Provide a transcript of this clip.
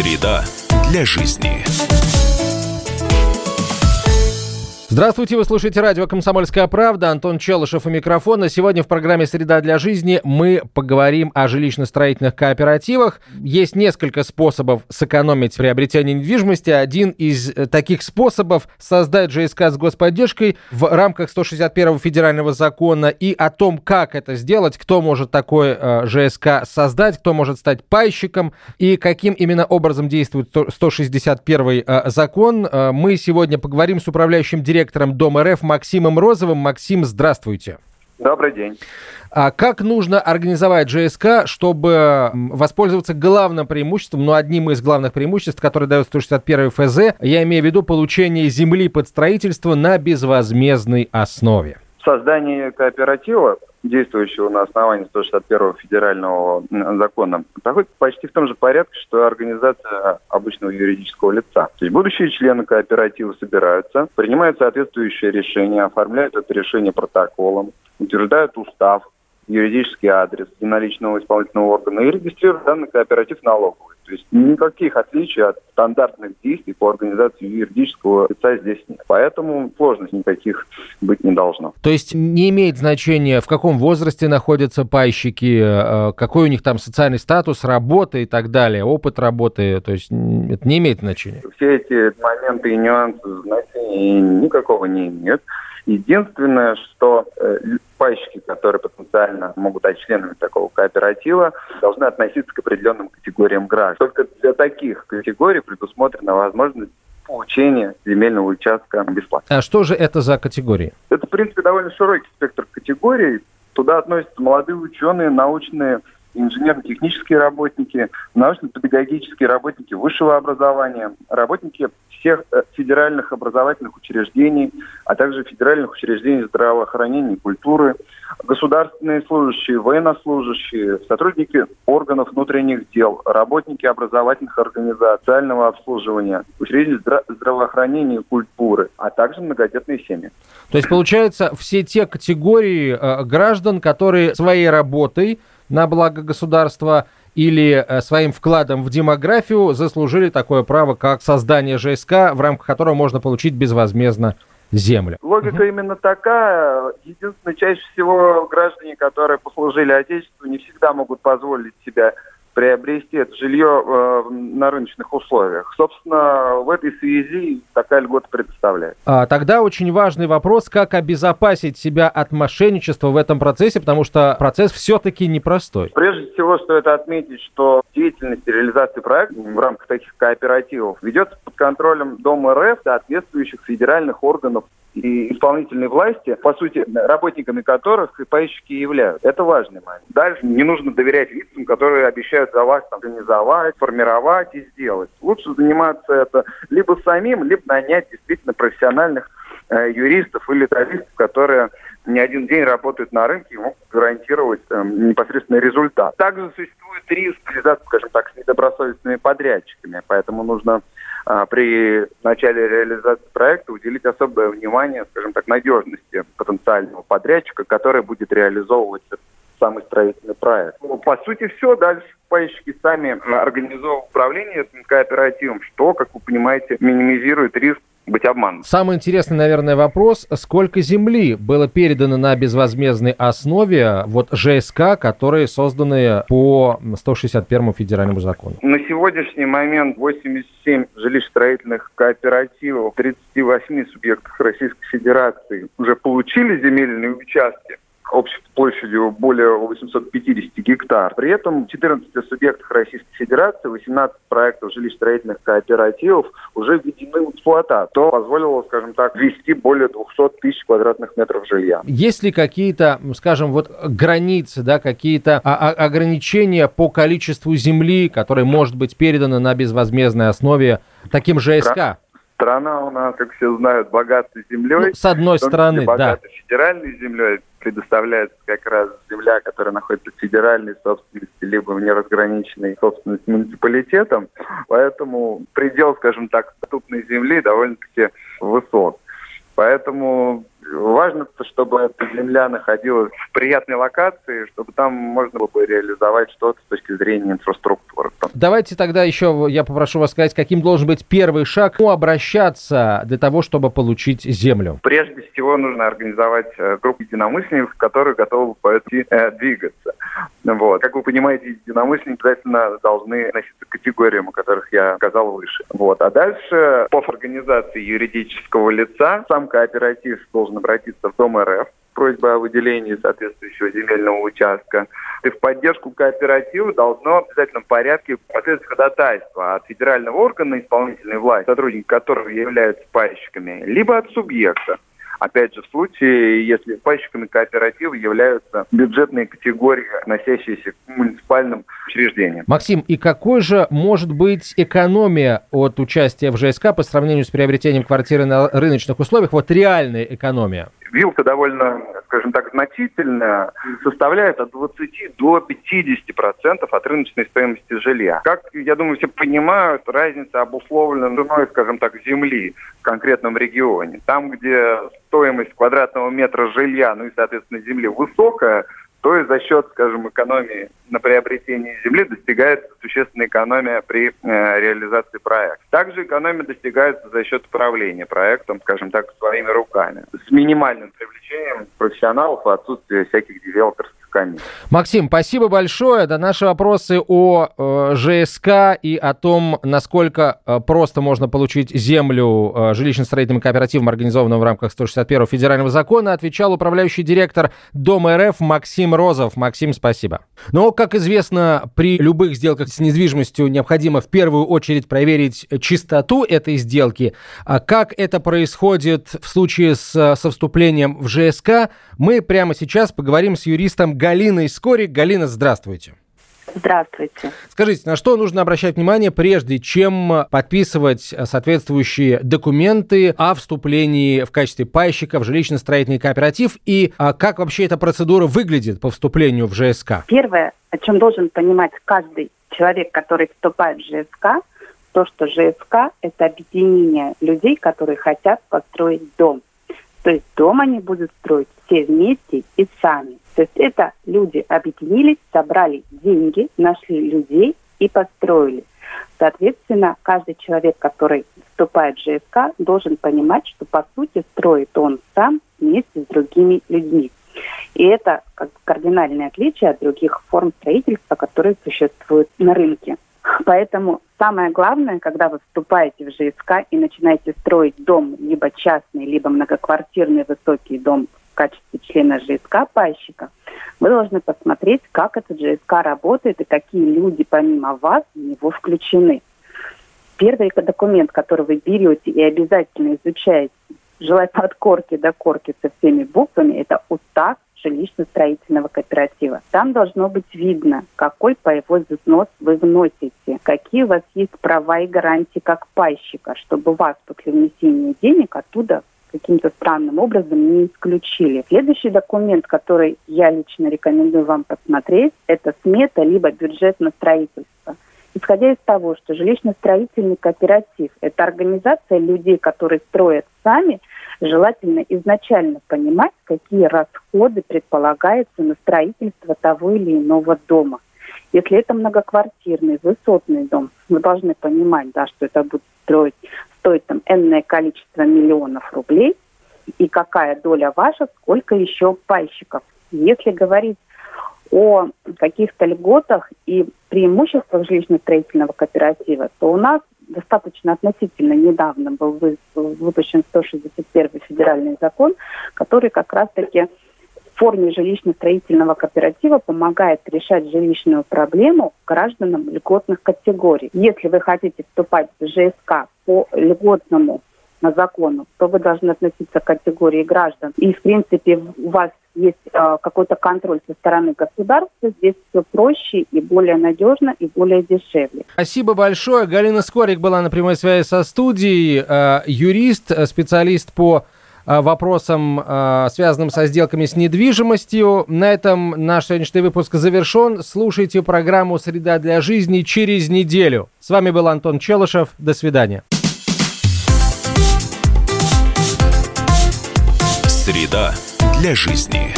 Среда для жизни. Здравствуйте, вы слушаете радио «Комсомольская правда». Антон Челышев у микрофона. Сегодня в программе «Среда для жизни» мы поговорим о жилищно-строительных кооперативах. Есть несколько способов сэкономить приобретение недвижимости. Один из э, таких способов – создать ЖСК с господдержкой в рамках 161 федерального закона. И о том, как это сделать, кто может такой э, ЖСК создать, кто может стать пайщиком и каким именно образом действует 161 э, закон, э, мы сегодня поговорим с управляющим директором директором Дома РФ Максимом Розовым. Максим, здравствуйте. Добрый день. А как нужно организовать ЖСК, чтобы воспользоваться главным преимуществом, ну, одним из главных преимуществ, которое дает 161 ФЗ, я имею в виду получение земли под строительство на безвозмездной основе? Создание кооператива действующего на основании 161 федерального закона, проходит почти в том же порядке, что организация обычного юридического лица. То есть будущие члены кооператива собираются, принимают соответствующее решение, оформляют это решение протоколом, утверждают устав, юридический адрес единоличного исполнительного органа и регистрируют данный кооператив налоговый. То есть никаких отличий от стандартных действий по организации юридического лица здесь нет. Поэтому сложностей никаких быть не должно. То есть не имеет значения, в каком возрасте находятся пайщики, э, какой у них там социальный статус, работа и так далее, опыт работы, то есть это не имеет значения? Все эти моменты и нюансы значения никакого не имеют. Единственное, что пайщики, которые потенциально могут стать членами такого кооператива, должны относиться к определенным категориям граждан. Только для таких категорий предусмотрена возможность получения земельного участка бесплатно. А что же это за категории? Это, в принципе, довольно широкий спектр категорий. Туда относятся молодые ученые, научные инженерно-технические работники, научно-педагогические работники высшего образования, работники всех э, федеральных образовательных учреждений, а также федеральных учреждений здравоохранения и культуры, государственные служащие, военнослужащие, сотрудники органов внутренних дел, работники образовательных организаций, социального обслуживания, учреждений здра- здравоохранения и культуры, а также многодетные семьи. То есть, получается, все те категории э, граждан, которые своей работой на благо государства или э, своим вкладом в демографию заслужили такое право, как создание ЖСК, в рамках которого можно получить безвозмездно землю. Логика угу. именно такая. Единственное, чаще всего граждане, которые послужили Отечеству, не всегда могут позволить себе приобрести это жилье э, на рыночных условиях. Собственно, в этой связи такая льгота предоставляет. А, тогда очень важный вопрос, как обезопасить себя от мошенничества в этом процессе, потому что процесс все-таки непростой. Прежде всего, стоит отметить, что деятельность и реализация проекта в рамках таких кооперативов ведется под контролем Дома РФ соответствующих федеральных органов и исполнительной власти, по сути, работниками которых и поищики являются. Это важный момент. Дальше не нужно доверять лицам, которые обещают за вас там, организовать, формировать и сделать. Лучше заниматься это либо самим, либо нанять действительно профессиональных э, юристов или талистов, которые не один день работают на рынке и могут гарантировать э, непосредственный результат. Также существует риск связаться, скажем так, с недобросовестными подрядчиками, поэтому нужно при начале реализации проекта уделить особое внимание, скажем так, надежности потенциального подрядчика, который будет реализовывать самый строительный проект. Ну, по сути, все. Дальше пайщики сами организовывают управление этим кооперативом, что, как вы понимаете, минимизирует риск быть обманут. Самый интересный, наверное, вопрос, сколько земли было передано на безвозмездной основе вот ЖСК, которые созданы по 161 федеральному закону? На сегодняшний момент 87 жилищно-строительных кооперативов в 38 субъектах Российской Федерации уже получили земельные участки общей площадью более 850 гектар. При этом в 14 субъектах Российской Федерации 18 проектов жилищно-строительных кооперативов уже введены в эксплуатацию, что позволило, скажем так, ввести более 200 тысяч квадратных метров жилья. Есть ли какие-то, скажем, вот границы, да, какие-то а, а, ограничения по количеству земли, которая может быть передана на безвозмездной основе таким ЖСК? Страна у нас, как все знают, богата землей. Ну, с одной стороны, да. федеральной землей предоставляется как раз земля, которая находится в федеральной собственности, либо в неразграниченной собственности муниципалитетом. Поэтому предел, скажем так, доступной земли довольно-таки высок. Поэтому Важно, чтобы эта земля находилась в приятной локации, чтобы там можно было бы реализовать что-то с точки зрения инфраструктуры. Давайте тогда еще я попрошу вас сказать, каким должен быть первый шаг, кому обращаться для того, чтобы получить землю? Прежде всего нужно организовать э, группу единомышленников, которые готовы по этому э, двигаться. Вот. Как вы понимаете, единомышленники обязательно должны относиться к категориям, о которых я сказал выше. Вот. А дальше по организации юридического лица сам кооператив должен обратиться в Дом РФ, просьба о выделении соответствующего земельного участка. И в поддержку кооператива должно в обязательном порядке последовать ходатайство от федерального органа исполнительной власти, сотрудники которого являются пайщиками, либо от субъекта. Опять же, в случае, если пайщиками кооператива являются бюджетные категории, относящиеся к муниципальным учреждениям. Максим, и какой же может быть экономия от участия в ЖСК по сравнению с приобретением квартиры на рыночных условиях? Вот реальная экономия вилка довольно, скажем так, значительная, составляет от 20 до 50 процентов от рыночной стоимости жилья. Как, я думаю, все понимают, разница обусловлена ценой, скажем так, земли в конкретном регионе. Там, где стоимость квадратного метра жилья, ну и, соответственно, земли высокая, то и за счет, скажем, экономии на приобретении земли достигается существенная экономия при э, реализации проекта. Также экономия достигается за счет управления проектом, скажем так, своими руками, с минимальным привлечением профессионалов и отсутствием всяких девелоперских комиссий. Максим, спасибо большое. Да, наши вопросы о э, ЖСК и о том, насколько э, просто можно получить землю э, жилищно-строительным кооперативом, организованным в рамках 161 федерального закона, отвечал управляющий директор Дома РФ Максим Розов. Максим, спасибо. Но, как известно, при любых сделках с недвижимостью необходимо в первую очередь проверить чистоту этой сделки. А как это происходит в случае с, со вступлением в ЖСК, мы прямо сейчас поговорим с юристом Галиной Скорик. Галина, здравствуйте. Здравствуйте. Скажите, на что нужно обращать внимание, прежде чем подписывать соответствующие документы о вступлении в качестве пайщика в жилищно-строительный кооператив и а, как вообще эта процедура выглядит по вступлению в ЖСК? Первое, о чем должен понимать каждый человек, который вступает в ЖСК, то, что ЖСК – это объединение людей, которые хотят построить дом. То есть дом они будут строить все вместе и сами. То есть это люди объединились, собрали деньги, нашли людей и построили. Соответственно, каждый человек, который вступает в ЖСК, должен понимать, что по сути строит он сам вместе с другими людьми. И это как кардинальное отличие от других форм строительства, которые существуют на рынке. Поэтому самое главное, когда вы вступаете в ЖСК и начинаете строить дом, либо частный, либо многоквартирный высокий дом качестве члена ЖСК пайщика, вы должны посмотреть, как этот ЖСК работает и какие люди помимо вас в него включены. Первый документ, который вы берете и обязательно изучаете, желательно от корки до корки со всеми буквами, это устав жилищно-строительного кооператива. Там должно быть видно, какой паевой взнос вы вносите, какие у вас есть права и гарантии как пайщика, чтобы вас после внесения денег оттуда каким-то странным образом не исключили. Следующий документ, который я лично рекомендую вам посмотреть, это смета либо бюджет на строительство. Исходя из того, что жилищно-строительный кооператив – это организация людей, которые строят сами, желательно изначально понимать, какие расходы предполагаются на строительство того или иного дома. Если это многоквартирный, высотный дом, вы должны понимать, да, что это будет строить, стоить там энное количество миллионов рублей, и какая доля ваша, сколько еще пайщиков. Если говорить о каких-то льготах и преимуществах жилищно-строительного кооператива, то у нас достаточно относительно недавно был выпущен 161 федеральный закон, который как раз-таки форме жилищно-строительного кооператива помогает решать жилищную проблему гражданам льготных категорий. Если вы хотите вступать в ЖСК по льготному закону, то вы должны относиться к категории граждан. И, в принципе, у вас есть э, какой-то контроль со стороны государства, здесь все проще и более надежно и более дешевле. Спасибо большое. Галина Скорик была на прямой связи со студией, э, юрист, э, специалист по вопросам, э, связанным со сделками с недвижимостью. На этом наш сегодняшний выпуск завершен. Слушайте программу «Среда для жизни» через неделю. С вами был Антон Челышев. До свидания. Среда для жизни.